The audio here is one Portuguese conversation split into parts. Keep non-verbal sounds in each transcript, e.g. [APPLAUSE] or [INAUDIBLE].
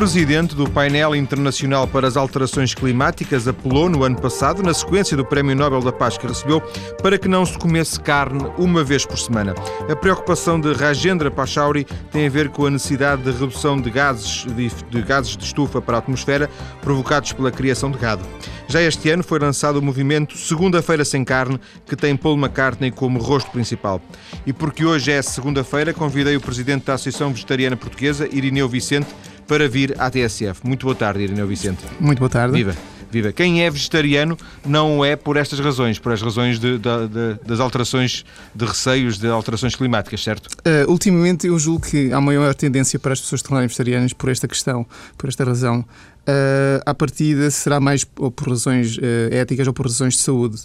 presidente do Painel Internacional para as Alterações Climáticas apelou no ano passado, na sequência do Prémio Nobel da Paz que recebeu, para que não se comesse carne uma vez por semana. A preocupação de Rajendra Pachauri tem a ver com a necessidade de redução de gases de, de gases de estufa para a atmosfera provocados pela criação de gado. Já este ano foi lançado o movimento Segunda-feira Sem Carne, que tem Paul McCartney como rosto principal. E porque hoje é segunda-feira, convidei o presidente da Associação Vegetariana Portuguesa, Irineu Vicente, para vir à TSF. Muito boa tarde, Irineu Vicente. Muito boa tarde. Viva. Viva. Quem é vegetariano não é por estas razões, por as razões de, de, de, das alterações de receios, de alterações climáticas, certo? Uh, ultimamente eu julgo que há maior tendência para as pessoas se tornarem vegetarianas por esta questão, por esta razão. Uh, à partida será mais ou por razões uh, éticas ou por razões de saúde.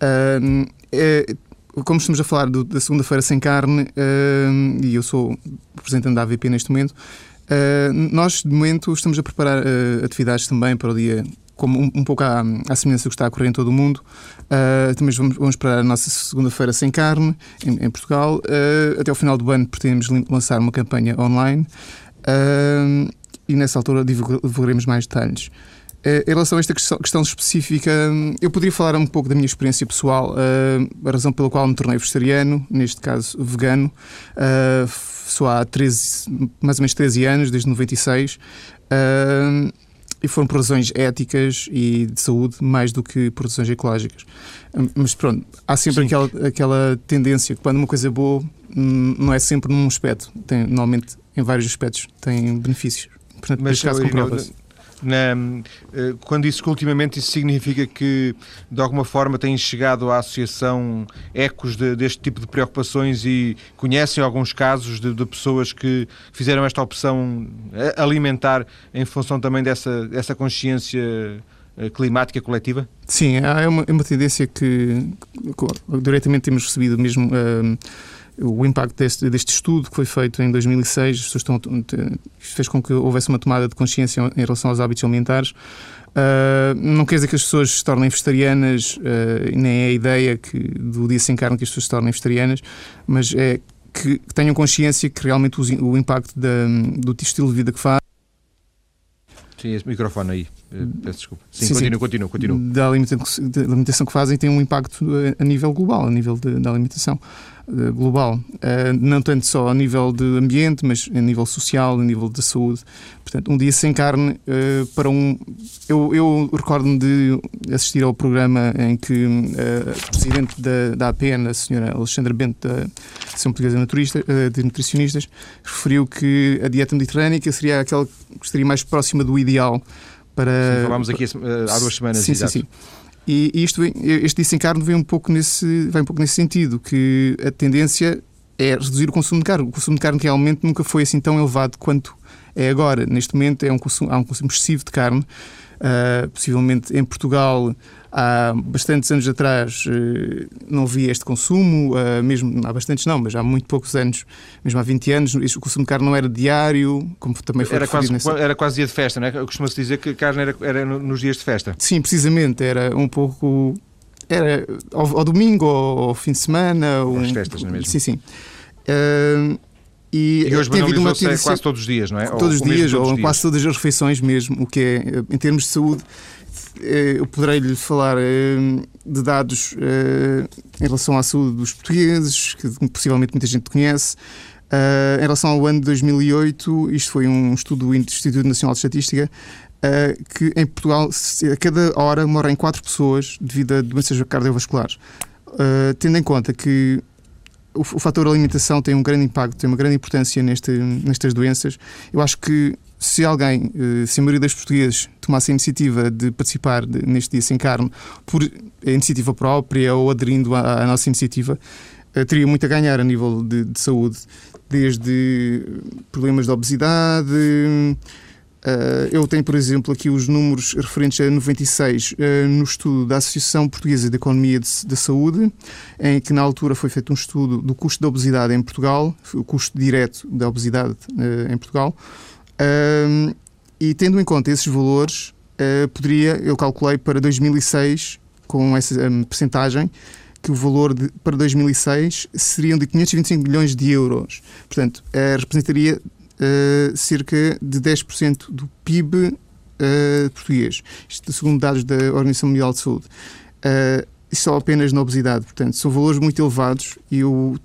Uh, como estamos a falar do, da segunda-feira sem carne, e eu sou representante da AVP neste momento, Uh, nós, de momento, estamos a preparar uh, atividades também para o dia, como um, um pouco à, à semelhança que está a ocorrer em todo o mundo. Uh, também vamos, vamos para a nossa segunda-feira sem carne, em, em Portugal. até ao final do ano pretendemos lançar uma campanha online e nessa altura divulgaremos mais detalhes. Em relação a esta questão específica, eu poderia falar um pouco da minha experiência pessoal, a razão pela qual me tornei vegetariano, neste caso vegano só há 13, mais ou menos 13 anos, desde 96. Uh, e foram por razões éticas e de saúde mais do que por razões ecológicas. Mas pronto, há sempre aquela, aquela tendência que quando uma coisa é boa hum, não é sempre num aspecto, tem, normalmente em vários aspectos tem benefícios. Portanto, Mas, caso comprova-se na, eh, quando isso que ultimamente isso significa que de alguma forma têm chegado à associação ecos de, deste tipo de preocupações e conhecem alguns casos de, de, pessoas que fizeram esta opção eh, alimentar em função também dessa, dessa consciência eh, climática coletiva? Sim, é uma, é uma tendência que, que diretamente temos recebido mesmo. Uh, o impacto deste, deste, estudo que foi feito em 2006 as pessoas estão, fez com que houvesse uma tomada de consciência em relação aos hábitos alimentares. Uh, não quer dizer que as pessoas se tornem vegetarianas, uh, nem é a ideia que do dia sem carne que as pessoas se tornem vegetarianas, mas é que, que tenham consciência que realmente o, o impacto da, do estilo de vida que faz. Sim, esse microfone aí. Eh, peço desculpa. Sim, sim continua, continua, continua. Da alimentação, da alimentação que fazem tem um impacto a nível global, a nível da alimentação. Eh, global, eh, não tanto só a nível de ambiente, mas a nível social, a nível de saúde. Portanto, um dia sem carne eh, para um. Eu, eu recordo-me de assistir ao programa em que a presidente da, da APN, a senhora Alexandra Bento, da Associação Portuguesa de Nutricionistas, referiu que a dieta mediterrânica seria aquela que estaria mais próxima do ideal para. Sim, falámos aqui há duas semanas. Sim, sim, sim. E isto, este desencarno vem um pouco nesse, vem um pouco nesse sentido, que a tendência é reduzir o consumo de carne. O consumo de carne realmente nunca foi assim tão elevado quanto é agora. Neste momento é um consumo, há um consumo excessivo de carne. Uh, possivelmente em Portugal há bastantes anos atrás uh, não havia este consumo, uh, mesmo há bastantes não, mas há muito poucos anos, mesmo há 20 anos, o consumo de carne não era diário, como também foi era quase, nessa... era quase dia de festa, não é? Costuma-se dizer que a carne era, era, nos dias de festa. Sim, precisamente, era um pouco era ao, ao domingo ou ao fim de semana. Um... As festas, não é mesmo? Sim, sim. Uh, e, e hoje tem havido uma tendência, quase todos os dias, não é? Todos os dias, ou, ou quase todas as refeições mesmo, o que é, em termos de saúde, eh, eu poderei-lhe falar eh, de dados eh, em relação à saúde dos portugueses, que possivelmente muita gente conhece. Em relação ao ano de 2008, isto foi um estudo do Instituto Nacional de Estatística, que em Portugal, a cada hora, morrem quatro pessoas devido a doenças cardiovasculares. Tendo em conta que o, o fator alimentação tem um grande impacto, tem uma grande importância neste, nestas doenças. Eu acho que se alguém, eh, se a maioria dos portugueses tomasse a iniciativa de participar de, neste Dia Sem Carne por iniciativa própria ou aderindo à, nossa iniciativa, teria muito a ganhar a nível de, de saúde, desde problemas de obesidade, Uh, eu tenho, por exemplo, aqui os números referentes a 96 uh, no estudo da Associação Portuguesa de Economia de, Saúde, em que na altura foi feito um estudo do custo da obesidade em Portugal, o custo direto da obesidade uh, em Portugal, e tendo em conta esses valores, poderia, eu calculei para 2006, com essa um, percentagem, que o valor de, para 2006 seriam de 525 milhões de euros. Portanto, representaria uh, cerca de 10% do PIB uh, português. Isto segundo dados da Organização Mundial de Saúde. Uh, só apenas na obesidade. Portanto, são valores muito elevados e eu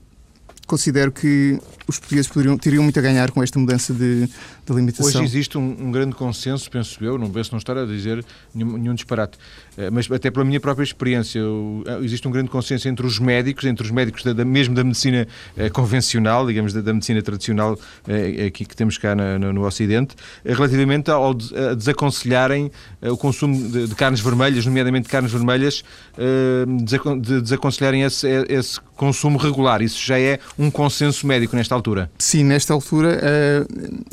considero que os portugueses poderiam, teriam muito a ganhar com esta mudança de, de alimentação. Hoje existe um, um, grande consenso, penso eu, não penso não estar a dizer nenhum, nenhum disparate, eh, mas até pela minha própria experiência, eh, existe um grande consenso entre os médicos, entre os médicos da, da mesmo da medicina eh, convencional, digamos, da, da, medicina tradicional eh, aqui que temos cá na, no, no, Ocidente, eh, relativamente ao a desaconselharem o consumo de, de, carnes vermelhas, nomeadamente carnes vermelhas, de desaconselharem esse, esse consumo regular. Isso já é um consenso médico nesta altura? Sim, nesta altura,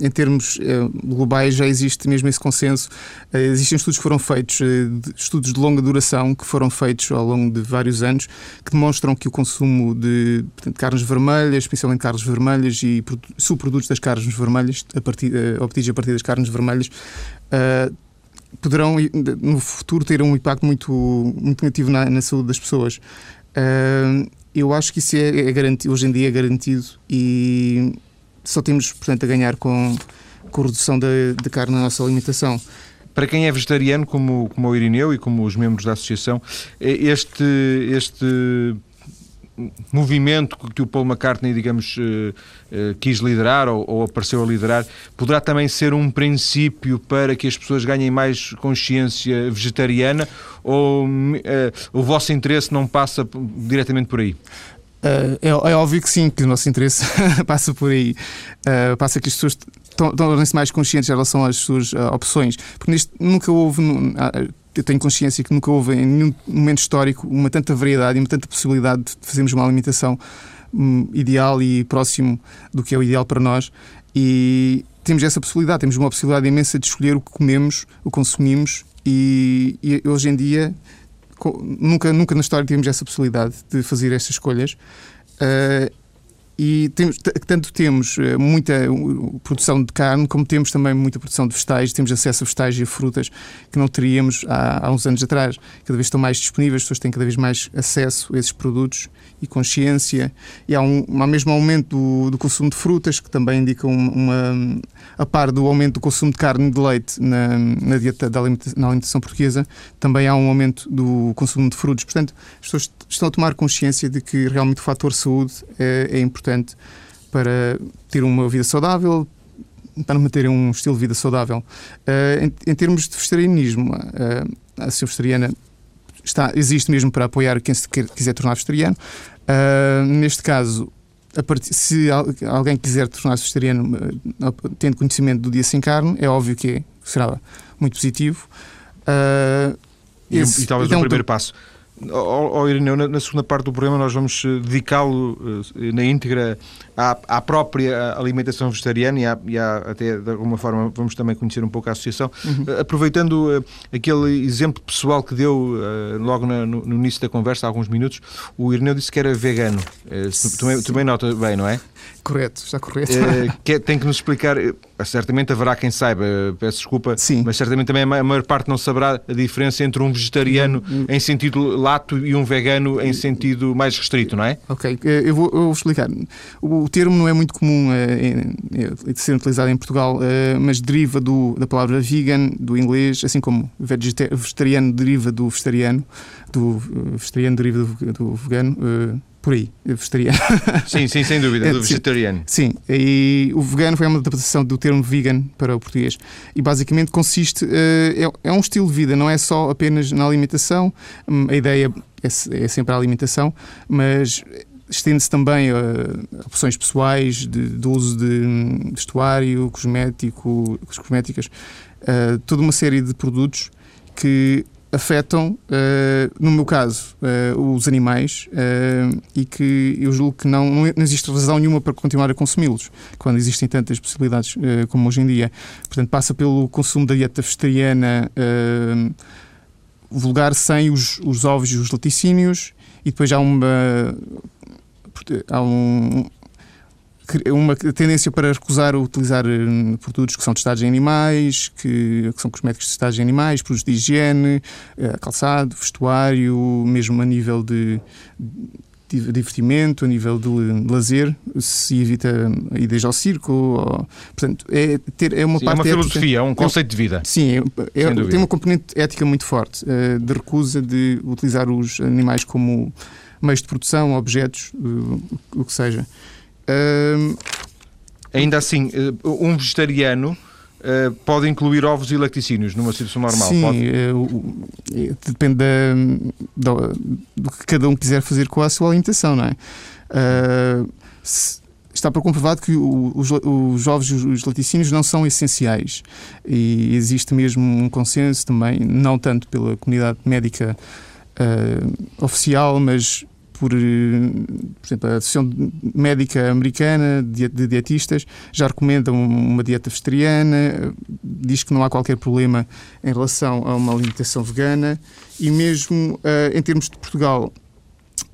em termos uh, globais, já existe mesmo esse consenso. Uh, existem estudos que foram feitos, de, estudos de longa duração, que foram feitos ao longo de vários anos, que demonstram que o consumo de portanto, carnes vermelhas, especialmente carnes vermelhas e subprodutos das carnes vermelhas, a partir, obtidos a partir das carnes vermelhas, poderão no futuro ter um impacto muito, muito negativo na, na saúde das pessoas. Eu acho que isso é, é garantido, hoje em dia é garantido e só temos, portanto, a ganhar com, com redução da, da carne na nossa alimentação. Para quem é vegetariano, como, como o Irineu e como os membros da associação, este, este movimento que o Paul McCartney, digamos, eh, eh, quis liderar ou, ou, apareceu a liderar, poderá também ser um princípio para que as pessoas ganhem mais consciência vegetariana ou uh, o vosso interesse não passa diretamente por aí? É, é, óbvio que sim, que o nosso interesse [LAUGHS] passa por aí. Passa que as pessoas tornem-se mais conscientes em relação às suas opções. Porque neste, nunca houve eu tenho consciência que nunca houve em nenhum momento histórico uma tanta variedade e uma tanta possibilidade de fazermos uma alimentação um, ideal e próximo do que é o ideal para nós. E temos essa possibilidade, temos uma possibilidade imensa de escolher o que comemos, o que consumimos, e, e hoje em dia nunca, nunca na história tivemos essa possibilidade de fazer estas escolhas. Uh, e temos, tanto temos eh, muita produção de carne, como temos também muita produção de vegetais, temos acesso a vegetais e a frutas que não teríamos há, há uns anos atrás. Cada vez estão mais disponíveis, as pessoas têm cada vez mais acesso a esses produtos e consciência. E há, um, há mesmo aumento do, do consumo de frutas, que também indica uma, a par do aumento do consumo de carne e de leite na, na dieta da alimentação, na alimentação portuguesa, também há um aumento do consumo de frutos. Portanto, as pessoas estão a tomar consciência de que realmente o fator saúde é, é importante para ter uma vida saudável, para manter um estilo de vida saudável. Uh, em, em, termos de vegetarianismo, uh, a Associação Vegetariana está, existe mesmo para apoiar quem se quer, quiser tornar vegetariano. Uh, neste caso, se alguém quiser tornar-se vegetariano tendo conhecimento do dia sem carne, é óbvio que é, será muito positivo. Uh, esse, e, e, talvez então, o primeiro passo. Ó, Irineu, na, na, segunda parte do programa nós vamos eh, dedicá-lo uh, na íntegra à, à, própria alimentação vegetariana e, à, e à, até de alguma forma vamos também conhecer um pouco a associação. Uhum. Uh, aproveitando uh, aquele exemplo pessoal que deu logo na, no, no, início da conversa, há alguns minutos, o Irineu disse que era vegano. Tu, também, também nota bem, não é? Correto, está correto. [LAUGHS] que, tem que nos explicar certamente haverá quem saiba, peço desculpa, Sim. mas certamente também a maior parte não saberá a diferença entre um vegetariano hum, hum. em sentido lato e um vegano em sentido mais restrito, não é? Ok, eh, eu vou, eu vou explicar. O termo não é muito comum de ser utilizado em Portugal, mas deriva do, da palavra vegan, do inglês, assim como vegetariano deriva do vegetariano, do vegetariano deriva do, do vegano. Por aí, vegetariano. [LAUGHS] Sim, sim, sem dúvida, do vegetariano. Sim, e o vegano foi uma adaptação do termo vegan para o português. E basicamente consiste, eh, é, é um estilo de vida, não é só apenas na alimentação, hum, a ideia é, é sempre a alimentação, mas estende-se também a opções pessoais de, de uso de hum, vestuário, cosmético, cosméticas, uh, toda uma série de produtos que afetam, uh, no meu caso, uh, os animais uh, e que eu julgo que não, não existe razão nenhuma para continuar a consumi-los, quando existem tantas possibilidades como hoje em dia. Portanto, passa pelo consumo da dieta vegetariana vulgar sem os, os ovos e os laticínios e depois há uma há um, uma tendência para recusar utilizar hum, produtos que são testados em animais, que, que são cosméticos testados em animais, produtos de higiene, eh, calçado, vestuário, mesmo a nível de divertimento, a nível de lazer, se evita ideias ao circo. Ou, portanto, é, ter, é uma sim, parte. É uma filosofia, é um conceito de vida. Sim, é, é, tem uma componente ética muito forte, uh, de recusa de utilizar os animais como meios de produção, objetos, uh, o que seja. Uh, Ainda assim, um vegetariano Uh, pode incluir ovos e lacticínios numa situação normal? Sim, uh, depende da, da, do que cada um quiser fazer com a sua alimentação, não é? Uh, se, está por comprovado que os, os ovos e os laticínios não são essenciais e existe mesmo um consenso também, não tanto pela comunidade médica oficial, mas por, eh, por exemplo, a Associação Médica Americana de Dietistas já recomenda uma dieta vegetariana, diz que não há qualquer problema em relação a uma alimentação vegana e mesmo uh, em termos de Portugal,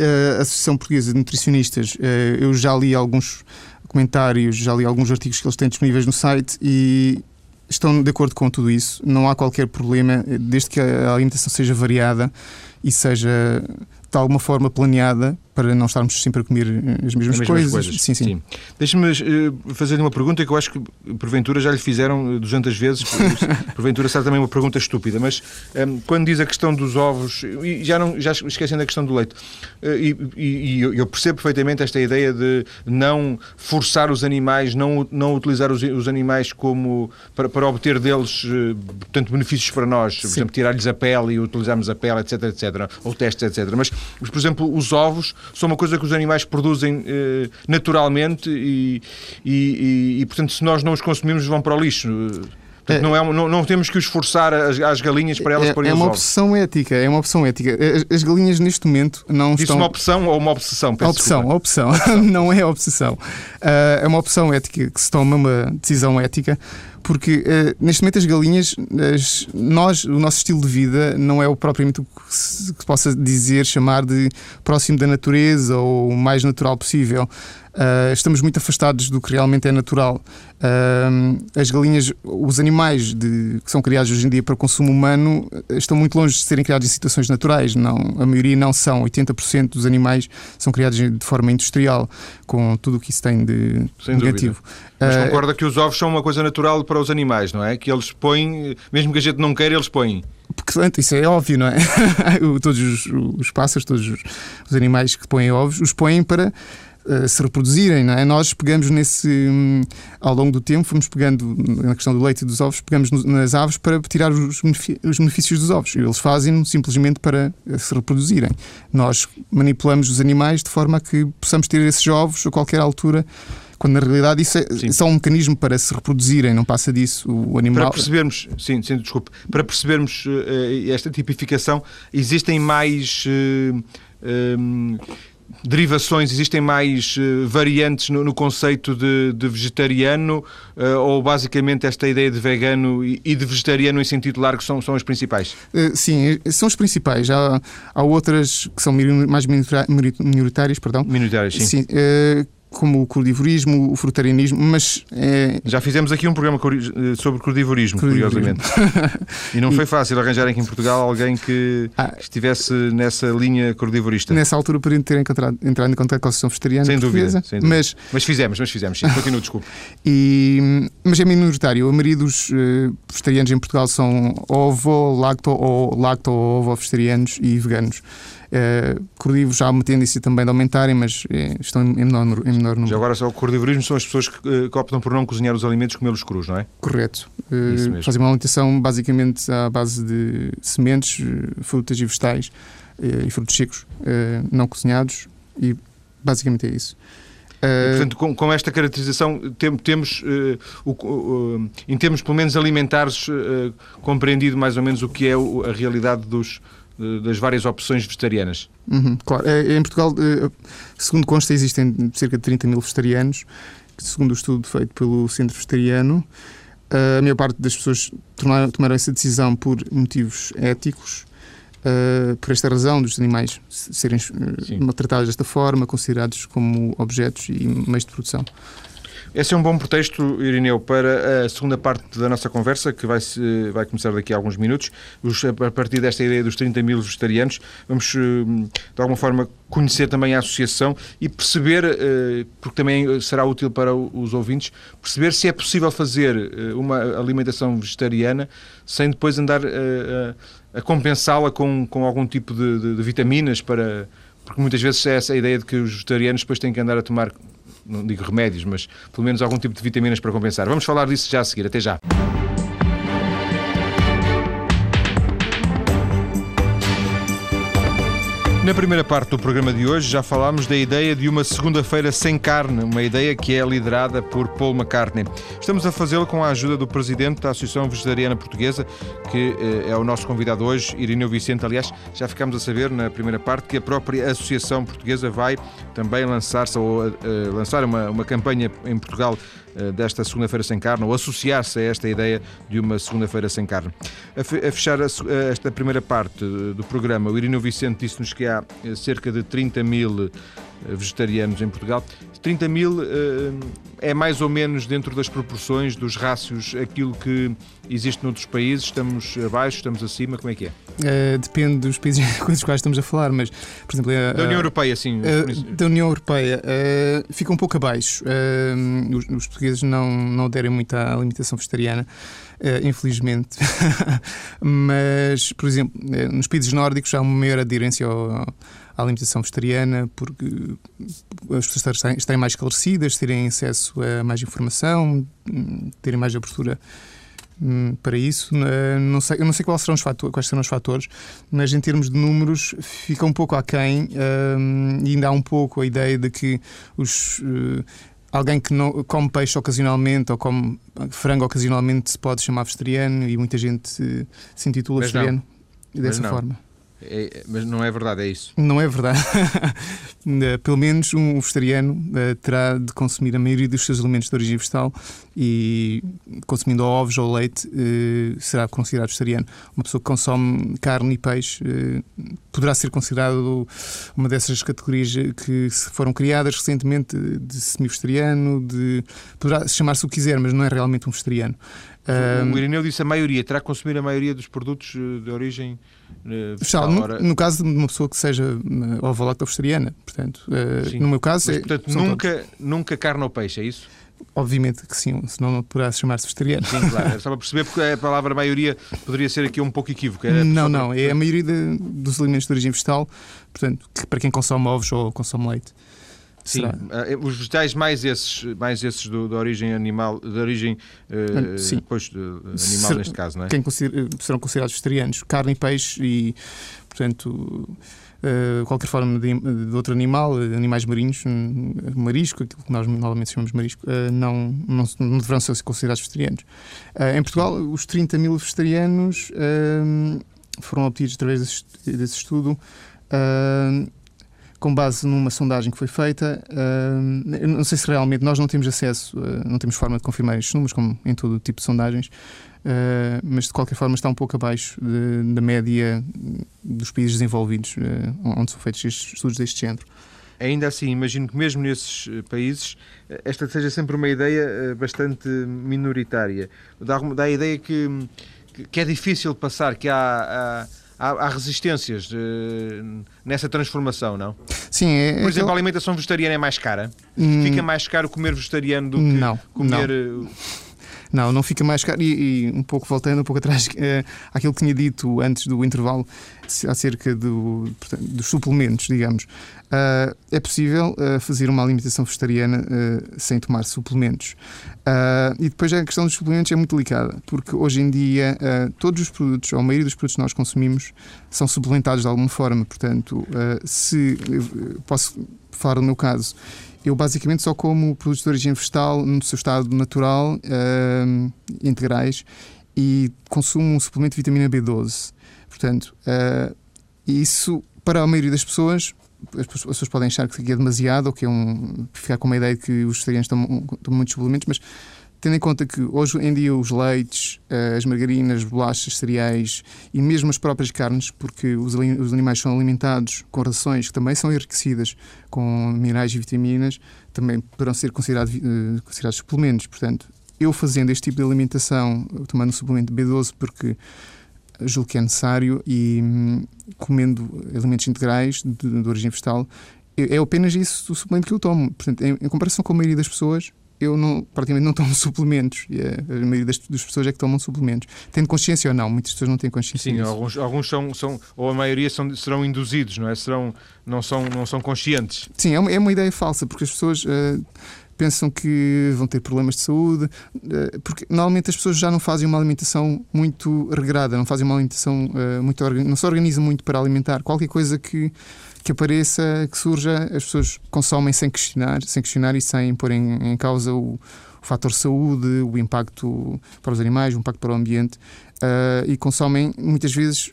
a Associação Portuguesa de Nutricionistas, eu já li alguns comentários, já li alguns artigos que eles têm disponíveis no site e estão de acordo com tudo isso. Não há qualquer problema, desde que a alimentação seja variada e seja de alguma forma planeada para não estarmos sempre a comer eh, as mesmas, as mesmas coisas. coisas. Sim, sim. sim. Deixe-me uh, fazer-lhe uma pergunta que eu acho que porventura já lhe fizeram 200 eh, vezes, [LAUGHS] porventura será também uma pergunta estúpida, mas um, ehm, quando diz a questão dos ovos, e já, não, já esquecendo a questão do leite, uh, e, e, eu percebo perfeitamente esta ideia de não forçar os animais, não, não utilizar os, os animais como para, para obter deles, uh, portanto, benefícios para nós, por sim. exemplo, tirar-lhes a pele e utilizarmos a pele, etc, etc, ou testes, etc. Mas, por exemplo, os ovos são uma coisa que os animais produzem eh, naturalmente e, e, e, portanto, se nós não os consumimos, vão para o lixo. Portanto, é, não, é, não, não, temos que os forçar as, as galinhas para elas é, porem é uma ovos. opção ética, é uma opção ética. As, as galinhas neste momento não Disse estão... uma opção ou uma obsessão? Peço opção, desculpa. opção, [LAUGHS] não é obsessão. Uh, é uma opção ética que se toma uma decisão ética porque uh, neste momento as galinhas, as, nós, o nosso estilo de vida não é o propriamente o que se, que se possa dizer, chamar de próximo da natureza ou o mais natural possível. Uh, estamos muito afastados do que realmente é natural. Uh, as galinhas, os animais de, que são criados hoje em dia para consumo humano, estão muito longe de serem criados em situações naturais. Não, a maioria não são. 80% dos animais são criados de forma industrial, com tudo o que isso tem de Sem negativo. Dúvida. Mas uh, concorda que os ovos são uma coisa natural para os animais, não é? Que eles põem, mesmo que a gente não queira, eles põem. Portanto, isso é óbvio, não é? [LAUGHS] todos os, os pássaros, todos os, os animais que põem ovos, os põem para uh, se reproduzirem, não é? Nós pegamos nesse, um, ao longo do tempo, fomos pegando, na questão do leite e dos ovos, pegamos nas aves para tirar os, os benefícios dos ovos. Eles fazem simplesmente para eh, se reproduzirem. Nós manipulamos os animais de forma a que possamos ter esses ovos a qualquer altura quando na realidade isso é só um mecanismo para se reproduzirem, não passa disso o animal. Para percebermos, sim, sim desculpe, para percebermos uh, esta tipificação, existem mais. Uh, um, derivações, existem mais uh, variantes no, no, conceito de, de vegetariano uh, ou basicamente esta ideia de vegano e, e, de vegetariano em sentido largo são, são as principais? Uh, sim, são as principais. Há, há outras que são mais minoritárias, perdão. Minoritárias, sim. sim como o crudivorismo, o frutarianismo, mas... É... Já fizemos aqui um programa sobre crudivorismo, curiosamente. [LAUGHS] e não foi fácil arranjar aqui em Portugal alguém que ah, estivesse nessa linha crudivorista. Nessa altura poderiam ter encontrado, entrado em contato com a Associação Vegetariana sem dúvida, sem dúvida. Mas, mas fizemos, mas fizemos, sim. [LAUGHS] Continuo, desculpe. E, mas é minoritário. A maioria dos uh, vegetarianos em Portugal são ovo, lacto ou lacto ovo vegetarianos e veganos. Uh, cordivos há uma tendência também de aumentarem, mas uh, estão em menor, em menor número. Já agora, só o cordivorismo são as pessoas que, uh, que, optam por não cozinhar os alimentos e comê-los crus, não é? Correto. Fazem uma alimentação basicamente à base de sementes, frutas e vegetais e frutos secos não cozinhados e basicamente é isso. E, portanto, com, com, esta caracterização, tem, temos, uh, o, uh, em termos pelo menos alimentares, uh, compreendido mais ou menos o que é a realidade dos, das várias opções vegetarianas. Uhum, claro. É, em Portugal, eh, segundo consta, existem cerca de 30 mil vegetarianos, segundo o estudo feito pelo Centro Vegetariano. A maior parte das pessoas tomaram, tomaram essa decisão por motivos éticos, uh, por esta razão dos animais serem uh, maltratados desta forma, considerados como objetos e meios de produção. Esse é um bom pretexto, Irineu, para a segunda parte da nossa conversa, que vai, vai começar daqui a alguns minutos. a partir desta ideia dos 30 mil vegetarianos, vamos, eh, de alguma forma, conhecer também a associação e perceber, eh, porque também será útil para os ouvintes, perceber se é possível fazer eh, uma alimentação vegetariana sem depois andar a, a compensá-la com, com algum tipo de, de, de vitaminas para porque muitas vezes é essa a ideia de que os vegetarianos depois têm que andar a tomar não digo remédios, mas pelo menos algum tipo de vitaminas para compensar. Vamos falar disso já a seguir. Até já. Na primeira parte do programa de hoje já falámos da ideia de uma segunda-feira sem carne, uma ideia que é liderada por Paul McCartney. Estamos a fazê-lo com a ajuda do presidente da Associação Vegetariana Portuguesa, que eh, é o nosso convidado hoje, Irineu Vicente. Aliás, já ficámos a saber na primeira parte que a própria Associação Portuguesa vai também lançar-se ou uh, lançar uma, uma campanha em Portugal desta segunda-feira sem carne, ou associar-se a esta ideia de uma segunda-feira sem carne. A fechar esta primeira parte do programa, o Irineu Vicente disse-nos que há eh, cerca de 30 mil eh, vegetarianos em Portugal. 30 mil é mais ou menos dentro das proporções dos rácios aquilo que existe noutros países? Estamos abaixo, estamos acima? Como é que é? Uh, depende dos países [LAUGHS] com os quais estamos a falar, mas, por exemplo. Uh, da União Europeia, sim. Uh, da União Europeia, fica um pouco abaixo. Os, os, portugueses não, não aderem muito à limitação vegetariana. infelizmente, [LAUGHS] mas por exemplo, nos países nórdicos há uma maior aderência ao, à alimentação vegetariana, porque as pessoas estarem mais esclarecidas, terem acesso a mais informação, terem mais abertura para isso. Não sei, eu não sei quais serão, os fatores, quais serão os fatores, mas em termos de números fica um pouco aquém um, e ainda há um pouco a ideia de que os. Uh, alguém que não come peixe ocasionalmente ou come frango ocasionalmente se pode chamar vegetariano e muita gente se intitula mas vegetariano não. dessa forma. É, mas não é verdade, é isso? Não é verdade. Eh, [LAUGHS] pelo menos um vegetariano uh, terá de consumir a maioria dos seus alimentos de origem vegetal e consumindo ovos ou leite uh, será considerado vegetariano. Uma pessoa que consome carne e peixe uh, poderá ser considerado uma dessas categorias que foram criadas recentemente de semi-vegetariano, de... poderá chamar-se o que quiser, mas não é realmente um vegetariano. O Irineu disse a maioria, terá que consumir a maioria dos produtos de origem vegetal. No, no, caso de uma pessoa que seja ovo-lacto vegetariana, portanto, uh, no meu caso. Mas, é, portanto, nunca, nunca carne ou peixe, é isso? Obviamente que sim, senão não poderá chamar-se vegetariano. Sim, claro. Era só para perceber porque a palavra maioria poderia ser aqui um pouco equívoca. não, não. É a maioria de, dos alimentos de origem vegetal, portanto, que, para quem consome ovos ou consome leite. Sim, Será? Eh, os vegetais mais esses, mais esses do, da origem animal, da origem uh, Sim. Depois, de, animal Ser, neste caso, não é? Quem consider, serão considerados vegetarianos, carne e peixe e, portanto, uh, qualquer forma de, de, outro animal, animais marinhos, marisco, aquilo que nós normalmente chamamos de marisco, uh, não, não, não, deverão ser considerados vegetarianos. em Portugal, os 30 mil vegetarianos foram obtidos através desse, desse estudo. Uh, com base numa sondagem que foi feita. Uh, não sei se realmente nós não temos acesso, uh, não temos forma de confirmar estes números, como em todo tipo de sondagens, uh, mas de qualquer forma está um pouco abaixo de, da média dos países desenvolvidos onde são feitos estes estudos deste género. Ainda assim, imagino que mesmo nesses países esta seja sempre uma ideia bastante minoritária. Dá, dá a ideia que, que é difícil passar, que há, há há, resistências uh, nessa transformação, não? Sim. É, Por exemplo, eu... a alimentação vegetariana é mais cara? Hum... Fica mais caro comer vegetariano do que não, comer... Não. Não, não fica mais caro. E, e, um pouco voltando um pouco atrás uh, [LAUGHS] àquilo que tinha dito antes do intervalo acerca do, portanto, dos suplementos, digamos. Uh, é possível uh, fazer uma alimentação vegetariana sem tomar suplementos. e depois a questão dos suplementos é muito delicada, porque hoje em dia todos os produtos, ou a maioria dos produtos que nós consumimos, são suplementados de alguma forma. Portanto, se posso falar do meu caso, eu basicamente só como produtos de origem vegetal no seu estado natural, uh, integrais, e consumo um suplemento de vitamina B12. Portanto, uh, isso para a maioria das pessoas as pessoas podem achar que é demasiado ou que é um. ficar com uma ideia de que os vegetarianos tomam, tomam muitos suplementos, mas tendo em conta que hoje em dia os leites, eh, as margarinas, bolachas, cereais e mesmo as próprias carnes, porque os, animais são alimentados com rações que também são enriquecidas com minerais e vitaminas, também poderão ser considerados, uh, considerados suplementos. Portanto, eu fazendo este tipo de alimentação, tomando um suplemento B12 porque julgo que é necessário e hum, comendo alimentos integrais de, de origem vegetal, é, é apenas isso o suplemento que eu tomo. Portanto, em, em comparação com a maioria das pessoas, eu não, praticamente não tomo [LAUGHS] suplementos. A maioria das, das, pessoas é que tomam suplementos. Tendo consciência ou não, muitas pessoas não têm consciência. Sim, alguns, alguns são, são, ou a maioria são, serão induzidos, não é? Serão, não, são, não são conscientes. Sim, é uma, é uma ideia falsa, porque as pessoas. Uh, pensam que vão ter problemas de saúde, uh, porque normalmente as pessoas já não fazem uma alimentação muito regrada, não fazem uma alimentação uh, muito não se organizam muito para alimentar. Qualquer coisa que que apareça, que surja, as pessoas consomem sem questionar, sem questionar e sem pôr em, em causa o, o fator saúde, o impacto para os animais, o impacto para o ambiente uh, e consomem muitas vezes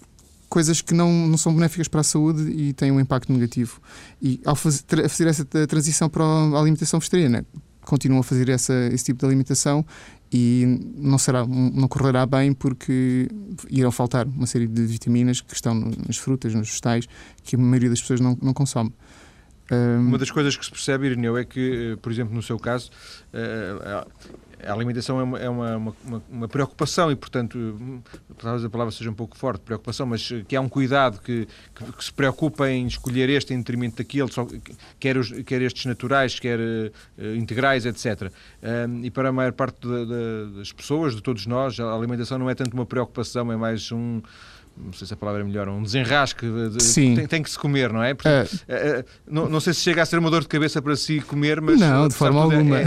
coisas que não, não são benéficas para a saúde e têm um impacto negativo. E ao fazer, fazer essa transição para a alimentação vegetariana, continuam a fazer essa, esse tipo de alimentação e não será não correrá bem porque irão faltar uma série de vitaminas que estão nas frutas, nos vegetais, que a maioria das pessoas não, não consome. Uma das coisas que se percebe, Irineu, é que, eh, por exemplo, no seu caso, eh, a alimentação é uma, é uma, uma, uma, preocupação e, portanto, talvez a palavra seja um pouco forte, preocupação, mas que há um cuidado que, que, que se preocupa em escolher este em detrimento daquele, só, quer, os, quer estes naturais, quer uh, integrais, etc. e para a maior parte das pessoas, de todos nós, a alimentação não é tanto uma preocupação, é mais um não sei se a palavra é melhor, um desenrasque de, Sim. Tem, tem, que se comer, não é? Portanto, é. não, não sei se chega a ser uma dor de cabeça para si comer, mas não, de forma alguma. É,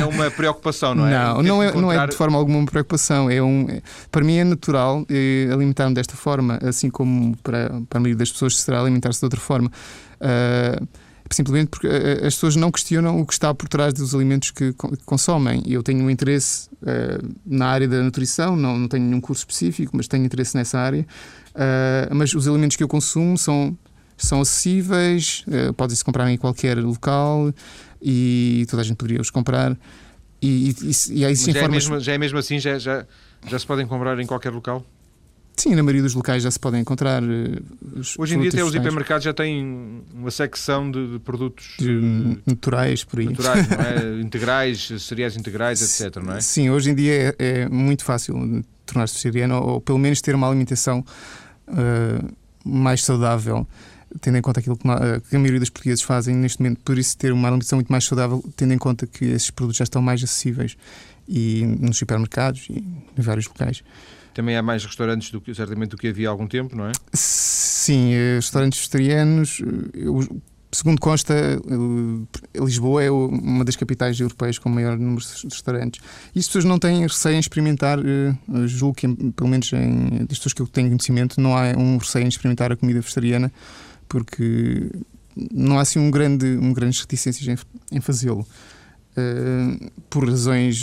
é, uma preocupação, não é? Não, não é, encontrar... não é de forma alguma uma preocupação. É um, para mim é natural eh, alimentar-me desta forma, assim como para, para a maioria das pessoas será alimentar-se de outra forma. Uh, simplesmente porque uh, as pessoas não questionam o que está por trás dos alimentos que consomem. Eu tenho um interesse uh, na área da nutrição, não, não tenho nenhum curso específico, mas tenho interesse nessa área. Uh, mas os alimentos que eu consumo são, são acessíveis, uh, podem-se comprar em qualquer local e toda a gente poderia os comprar. E, e, e aí, sim, já, é mesmo, já é mesmo assim? Já, já, já se podem comprar em qualquer local? Sim, na maioria dos locais já se podem encontrar. Uh, Hoje em dia até os hipermercados já têm uma secção de, de produtos de, uh, naturais por aí. Naturais, é? [LAUGHS] integrais, cereais integrais, etc. Não é? Sim, hoje em dia é, é muito fácil tornar-se vegetariano ou, ou, pelo menos ter uma alimentação uh, mais saudável. Tendo em conta aquilo que, que a maioria dos portugueses fazem neste momento, por isso ter uma alimentação muito mais saudável, tendo em conta que esses produtos já estão mais acessíveis e nos supermercados e em vários locais. Também há mais restaurantes do que, certamente do que havia há algum tempo, não é? Sim, eh, restaurantes vegetarianos. Eh, segundo consta, eh, Lisboa é uma das capitais europeias com maior número de restaurantes. E as pessoas não têm receio em experimentar, julgo que, pelo menos em, das pessoas que eu tenho conhecimento, não há um receio em experimentar a comida vegetariana, porque não há assim um grande, um grandes reticências em, em fazê-lo. Uh, por razões,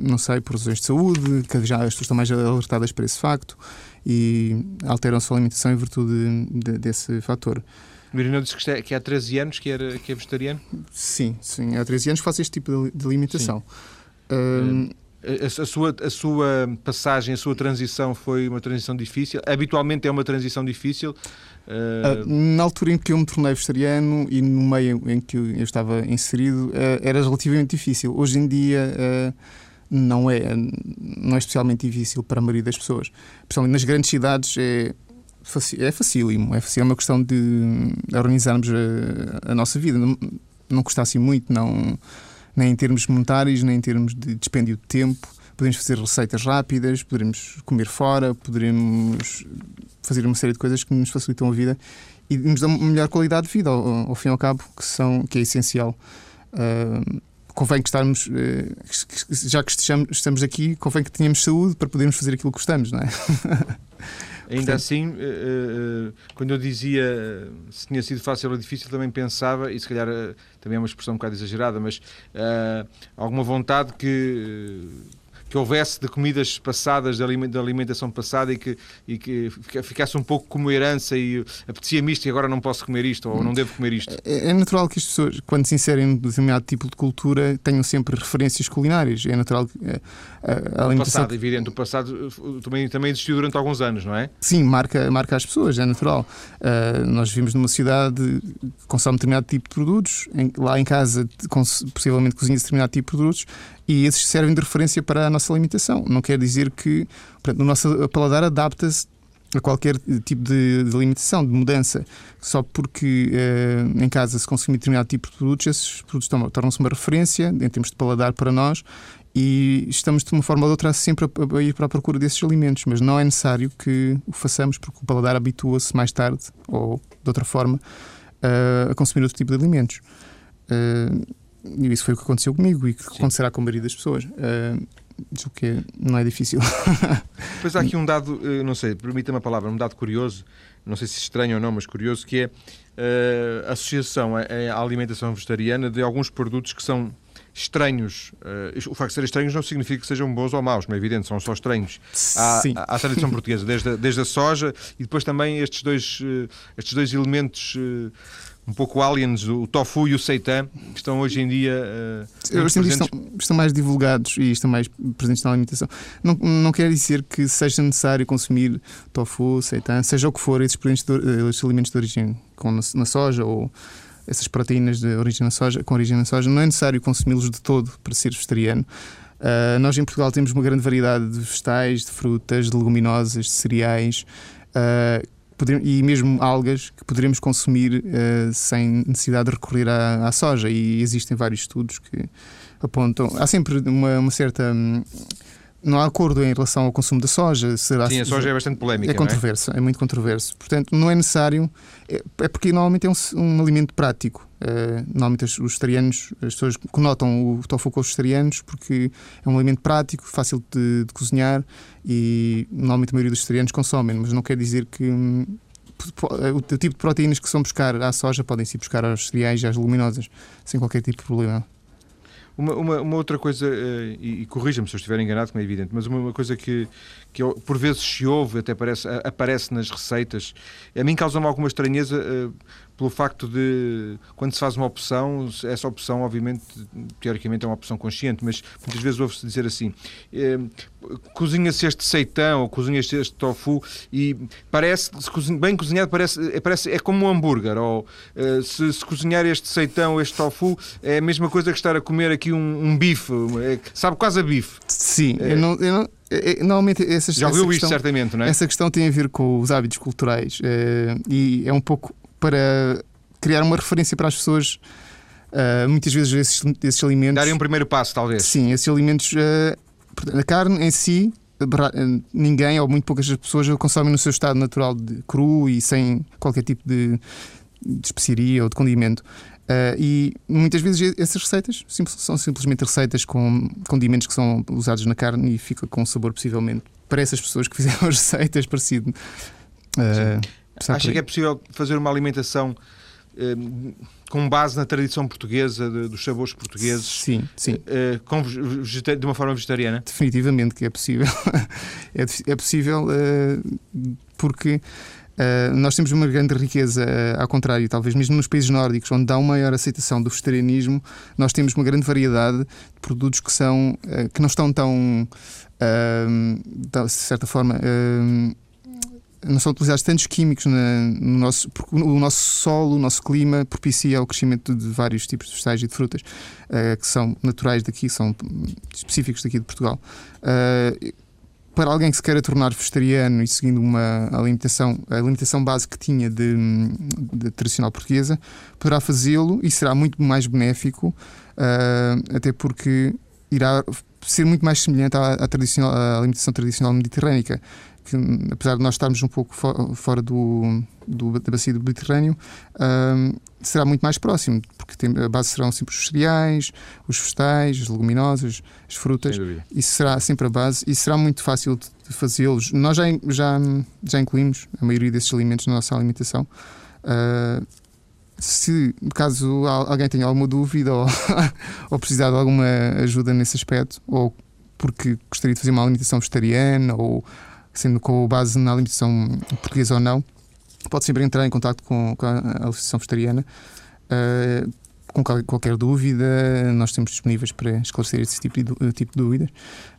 não sei, por razões de saúde, que já as pessoas estão mais alertadas para esse facto e alteram a sua alimentação em virtude de, de, desse fator. O Irineu disse que, é, que há 13 anos que, era, que é vegetariano? Sim, sim, há 13 anos que faço este tipo de, de alimentação. Uh, a, a, sua, a sua passagem, a sua transição foi uma transição difícil? Habitualmente é uma transição difícil? Uh... Na altura em que eu me tornei vegetariano e no meio em que eu estava inserido, uh, era relativamente difícil. Hoje em dia uh, não, é, não é especialmente difícil para a maioria das pessoas. Principalmente nas grandes cidades é, é facílimo. É fácil, é uma questão de organizarmos a, a nossa vida. Não, não custa assim muito, não, nem em termos monetários, nem em termos de dispêndio de tempo podemos fazer receitas rápidas, poderemos comer fora, poderemos fazer uma série de coisas que nos facilitam a vida e nos dão uma melhor qualidade de vida, ao, ao fim e ao cabo, que, são, que é essencial. Uh, convém que estarmos, uh, já que estejamos, estamos aqui, convém que tenhamos saúde para podermos fazer aquilo que gostamos, não é? [LAUGHS] Ainda assim, uh, quando eu dizia se tinha sido fácil ou difícil, também pensava, e se calhar também é uma expressão um bocado exagerada, mas alguma vontade que que houvesse de comidas passadas, de alimentação passada e que, e que ficasse um pouco como herança e apetecia-me isto e agora não posso comer isto ou não devo comer isto. É, é natural que as pessoas, quando se inserem num determinado tipo de cultura, tenham sempre referências culinárias. É natural que eh, a, a alimentação... O passado, evidente, o passado eh, também, também existiu durante alguns anos, não é? Sim, marca, marca as pessoas, é natural. Uh, nós vivemos numa cidade que consome determinado tipo de produtos, em, lá em casa possivelmente cozinha-se determinado tipo de produtos e esses servem de referência para a nossa alimentação. Não quer dizer que portanto, o nosso paladar adapta-se a qualquer tipo de, de, limitação, de mudança. Só porque uh, em casa se consumir determinado tipo de produtos, esses produtos tornam-se uma referência em termos de paladar para nós e estamos de uma forma ou de outra sempre a, a ir para a procura desses alimentos, mas não é necessário que o façamos porque o paladar habitua-se mais tarde ou de outra forma uh, a consumir outro tipo de alimentos. Uh, e isso foi o que aconteceu comigo e que Sim. acontecerá com a maioria das pessoas. Uh, o que não é difícil. [LAUGHS] Pois há aqui um dado, não sei, permita-me a palavra, um dado curioso, não sei se estranho ou não, mas curioso, que é uh, a associação à, alimentação vegetariana de alguns produtos que são estranhos. Uh, o facto de serem estranhos não significa que sejam bons ou maus, não é evidente, são só estranhos. Há, há a tradição portuguesa, desde a, desde a soja e depois também estes dois, uh, estes dois elementos. Uh, um pouco aliens, o tofu e o seitan, que estão hoje em dia. Uh, hoje em dia estão, estão, mais divulgados e estão mais presentes na alimentação. Não, não quer dizer que seja necessário consumir tofu, seitan, seja o que for, esses, de, esses alimentos de origem com, na, na soja ou essas proteínas de origem na soja, com origem na soja, não é necessário consumi-los de todo para ser vegetariano. Uh, nós em Portugal temos uma grande variedade de vegetais, de frutas, de leguminosas, de cereais uh, e mesmo algas que poderemos consumir uh, sem necessidade de recorrer à, à, soja. E existem vários estudos que apontam. Há sempre uma, uma certa. Hum, não há acordo em relação ao consumo da soja. Será Sim, a soja é bastante polémica. É controverso, é? é? muito controverso. Portanto, não é necessário. É, é porque normalmente é um, um alimento prático. Uh, normalmente os vegetarianos, as pessoas conotam o tofu com os vegetarianos porque é um alimento prático, fácil de, de cozinhar e normalmente a maioria dos vegetarianos consomem, mas não quer dizer que. Hum, o, o tipo de proteínas que são buscar à soja podem se buscar aos cereais e às leguminosas sem qualquer tipo de problema. Uma, uma, uma outra coisa, uh, e, e corrija-me se eu estiver enganado, como é evidente, mas uma, uma coisa que, que por vezes se ouve, até parece, aparece nas receitas, a mim causa-me alguma estranheza uh, pelo facto de, quando se faz uma opção, essa opção, obviamente, teoricamente é uma opção consciente, mas muitas vezes ouve-se dizer assim: eh, cozinha-se este seitão ou cozinha-se este tofu e parece, bem cozinhado, parece, é, parece, é como um hambúrguer. Ou eh, se, se, cozinhar este seitão, este tofu, é a mesma coisa que estar a comer aqui um, um bife, é, sabe quase a bife. Sim, é, eu não, eu não... É, normalmente essas, Já ouviu isto, certamente, não é? Essa questão tem a ver com os hábitos culturais e é um pouco para criar uma referência para as pessoas. Uh, muitas vezes esses, esses, alimentos. Darem um primeiro passo, talvez. Sim, esses alimentos. Uh, a carne em si, ninguém ou muito poucas pessoas consomem no seu estado natural de cru e sem qualquer tipo de, de especiaria ou de condimento. Uh, e muitas vezes essas receitas são simplesmente receitas com condimentos que são usados na carne e fica com um sabor possivelmente para essas pessoas que fizeram as receitas parecido. Uh, Acha que é possível fazer uma alimentação uh, com base na tradição portuguesa, de, dos sabores portugueses? Sim, sim. Uh, com, de uma forma vegetariana? Definitivamente que é possível. [LAUGHS] é, é, possível uh, porque Uh, nós temos uma grande riqueza, uh, ao contrário, talvez mesmo nos países nórdicos, onde há uma maior aceitação do vegetarianismo, nós temos uma grande variedade de produtos que são uh, que não estão tão, de certa forma, não são utilizados tantos químicos na, no nosso, porque o nosso solo, o nosso clima propicia o crescimento de vários tipos de vegetais e de frutas uh, que são naturais daqui, são específicos daqui de Portugal. Uh, para alguém que se queira tornar vegetariano e seguindo uma alimentação, a alimentação base que tinha de, de tradicional portuguesa, poderá fazê-lo e será muito mais benéfico, uh, até porque irá ser muito mais semelhante à, à, tradicional, à alimentação tradicional mediterrânica que apesar de nós estarmos um pouco fora do, do, da bacia do Mediterrâneo, um, será muito mais próximo, porque tem, a base serão sempre os cereais, os vegetais, as leguminosas, as frutas. Isso será sempre a base e será muito fácil de, de fazê-los. Nós já, já, já incluímos a maioria desses alimentos na nossa alimentação. Uh, se caso alguém tenha alguma dúvida ou, [LAUGHS] ou precisar de alguma ajuda nesse aspecto, ou porque gostaria de fazer uma alimentação vegetariana ou sendo com base na alimentação portuguesa ou não, pode sempre entrar em contato com, com a alimentação vegetariana. Uh, com qualquer dúvida, nós estamos disponíveis para esclarecer esse tipo de, tipo de dúvidas.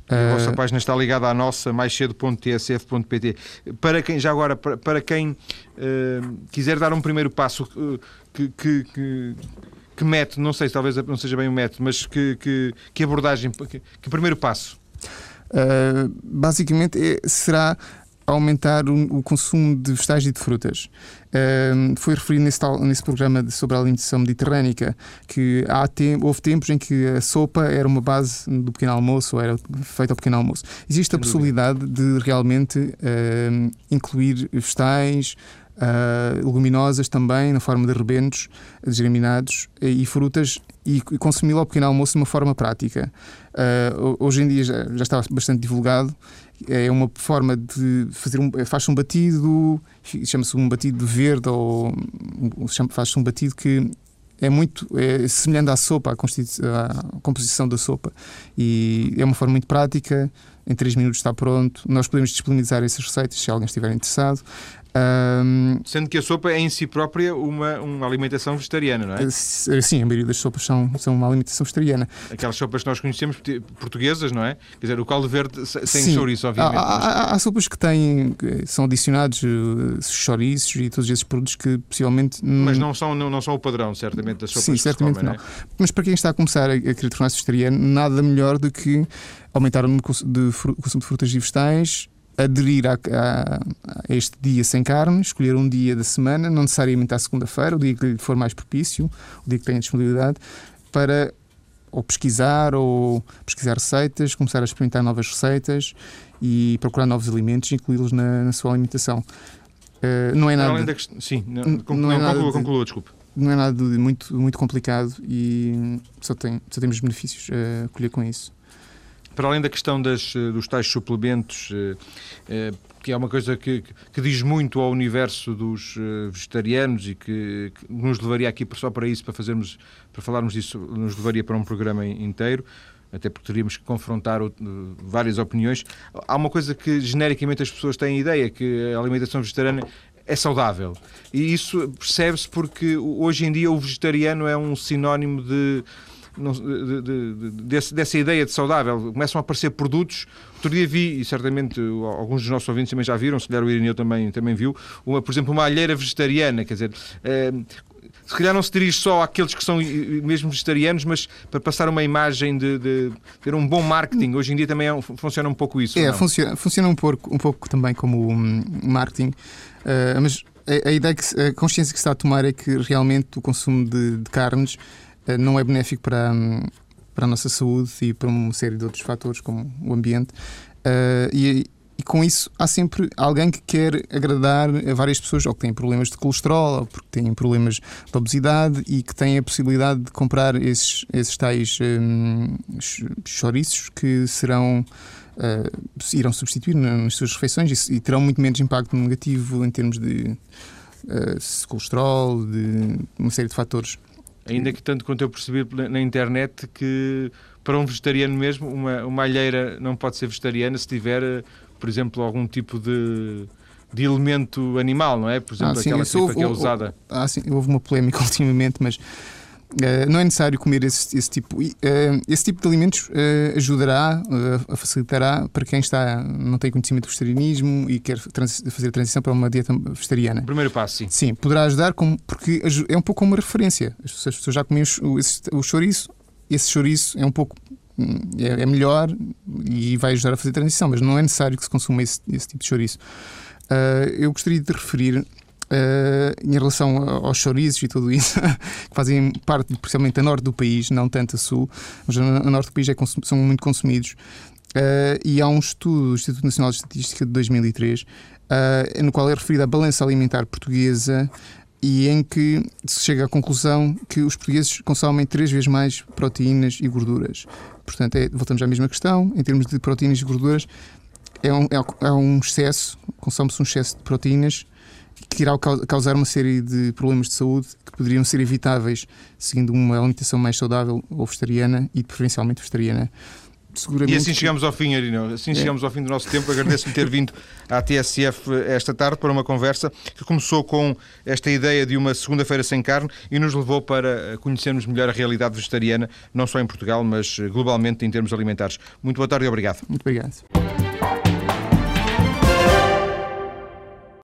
A vossa página está ligada à nossa, mais cedo.tsf.pt. Para quem, já agora, para, para quem uh, quiser dar um primeiro passo, uh, que, que, que, que, método, não sei, talvez não seja bem o um método, mas que, que, que abordagem, que, que primeiro passo? Uh, basicamente é, será aumentar o, o, consumo de vegetais e de frutas. Uh, foi referido nesse, tal, nesse programa de, sobre a alimentação mediterrânica que há houve tempos em que a sopa era uma base do pequeno almoço, ou era feita ao pequeno almoço. Existe a possibilidade de realmente uh, incluir vegetais, uh, leguminosas também, na forma de rebentos, desgraminados e frutas e, consumi-lo ao pequeno almoço de uma forma prática. Uh, hoje em dia já, já está bastante divulgado. É uma forma de fazer um. Faz-se um batido, chama-se um batido verde ou faz-se um batido que é muito é semelhante à sopa, à, à, composição da sopa. E é uma forma muito prática. Em 3 minutos está pronto. Nós podemos disponibilizar essas receitas se alguém estiver interessado. Um, Sendo que a sopa é em si própria uma, uma alimentação vegetariana, não é? Sim, a maioria das sopas são, são uma alimentação vegetariana. Aquelas sopas que nós conhecemos, portuguesas, não é? Quer dizer, o caldo verde sem Sim. chouriço, obviamente. Há, mas... há, há, sopas que têm, são adicionados uh, chouriços e todos esses produtos que possivelmente. Mas não são, não, não são o padrão, certamente, das sopas Sim, certamente comem, não. não é? Mas para quem está a começar a, a querer tornar-se vegetariano, nada melhor do que aumentar o consumo de frutas e vegetais aderir a, a, a, este dia sem carne, escolher um dia da semana, não necessariamente à segunda-feira, o dia que lhe for mais propício, o dia que tenha disponibilidade, para ou pesquisar ou pesquisar receitas, começar a experimentar novas receitas e procurar novos alimentos e incluí-los na, na, sua alimentação. Uh, não é nada. Além da Sim, não, não, não é nada conclua, conclua, desculpe. Não é nada de muito, muito complicado e só, tem, só temos benefícios a colher com isso para além da questão das, eh, dos tais suplementos, eh, eh, que é uma coisa que, que diz muito ao universo dos vegetarianos e que, que, nos levaria aqui só para isso, para fazermos, para falarmos disso, nos levaria para um programa inteiro até porque teríamos que confrontar várias opiniões. Há uma coisa que genericamente as pessoas têm ideia, que a alimentação vegetariana é saudável. E isso percebe-se porque hoje em dia o vegetariano é um sinónimo de não, de, de, de, desse, dessa ideia de saudável. Começam a aparecer produtos. Outro dia vi, e certamente alguns dos nossos ouvintes também já viram, se calhar o Irineu também, também viu, uma, por exemplo, uma alheira vegetariana. Quer dizer, é, se calhar não se dirige só àqueles que são mesmo vegetarianos, mas para passar uma imagem de, de ter um bom marketing. Hoje em dia também é, funciona um pouco isso. É, funciona, funciona um, pouco, um pouco também como um marketing, uh, mas a, a, ideia que a consciência que se está a tomar é que realmente o consumo de, de carnes eh, não é benéfico para, hum, para a nossa saúde e para uma série de outros fatores, como o ambiente. Uh, e, e, com isso há sempre alguém que quer agradar a várias pessoas, ou que têm problemas de colesterol, ou porque têm problemas de obesidade e que têm a possibilidade de comprar esses, esses tais um, chouriços que serão. Uh, irão substituir nas suas refeições e, e, terão muito menos impacto negativo em termos de uh, colesterol, de uma série de fatores. Ainda que tanto quanto eu percebi na internet que para um vegetariano mesmo, uma, uma alheira não pode ser vegetariana se tiver, por exemplo, algum tipo de, de elemento animal, não é? Por exemplo, ah, sim, aquela tripa que é usada. Ah, sim, houve uma polémica [LAUGHS] ultimamente, mas Uh, não é necessário comer esse, esse tipo. Uh, esse tipo de alimentos uh, ajudará, facilitará para quem está, não tem conhecimento do vegetarianismo e quer trans, fazer a transição para uma dieta vegetariana. Primeiro passo, sim. Sim, poderá ajudar como, porque é um pouco como uma referência. As pessoas, as pessoas já comem o, esse, o chouriço, esse chouriço é um pouco. É, é, melhor e vai ajudar a fazer a transição, mas não é necessário que se consuma esse, esse tipo de chouriço. eu gostaria de referir Uh, em relação aos chorizos e tudo isso, [LAUGHS] que fazem parte, principalmente a norte do país, não tanto a sul, mas a norte do país é são muito consumidos. Uh, e há um estudo do Instituto Nacional de Estatística de 2003, uh, eh, no qual é referida a balança alimentar portuguesa e em que se chega à conclusão que os portugueses consomem três vezes mais proteínas e gorduras. Portanto, é, voltamos à mesma questão, em termos de proteínas e gorduras, é um, é, é um excesso, consome-se um excesso de proteínas que irá causar uma série de problemas de saúde que poderiam ser evitáveis seguindo uma alimentação mais saudável ou vegetariana e preferencialmente vegetariana. seguramente. E assim chegamos ao fim, Arino. Assim é. chegamos ao fim do nosso tempo. Agradeço-lhe ter vindo à TSF esta tarde para uma conversa que começou com esta ideia de uma segunda-feira sem carne e nos levou para conhecermos melhor a realidade vegetariana, não só em Portugal, mas globalmente em termos alimentares. Muito boa tarde e obrigado. Muito obrigado.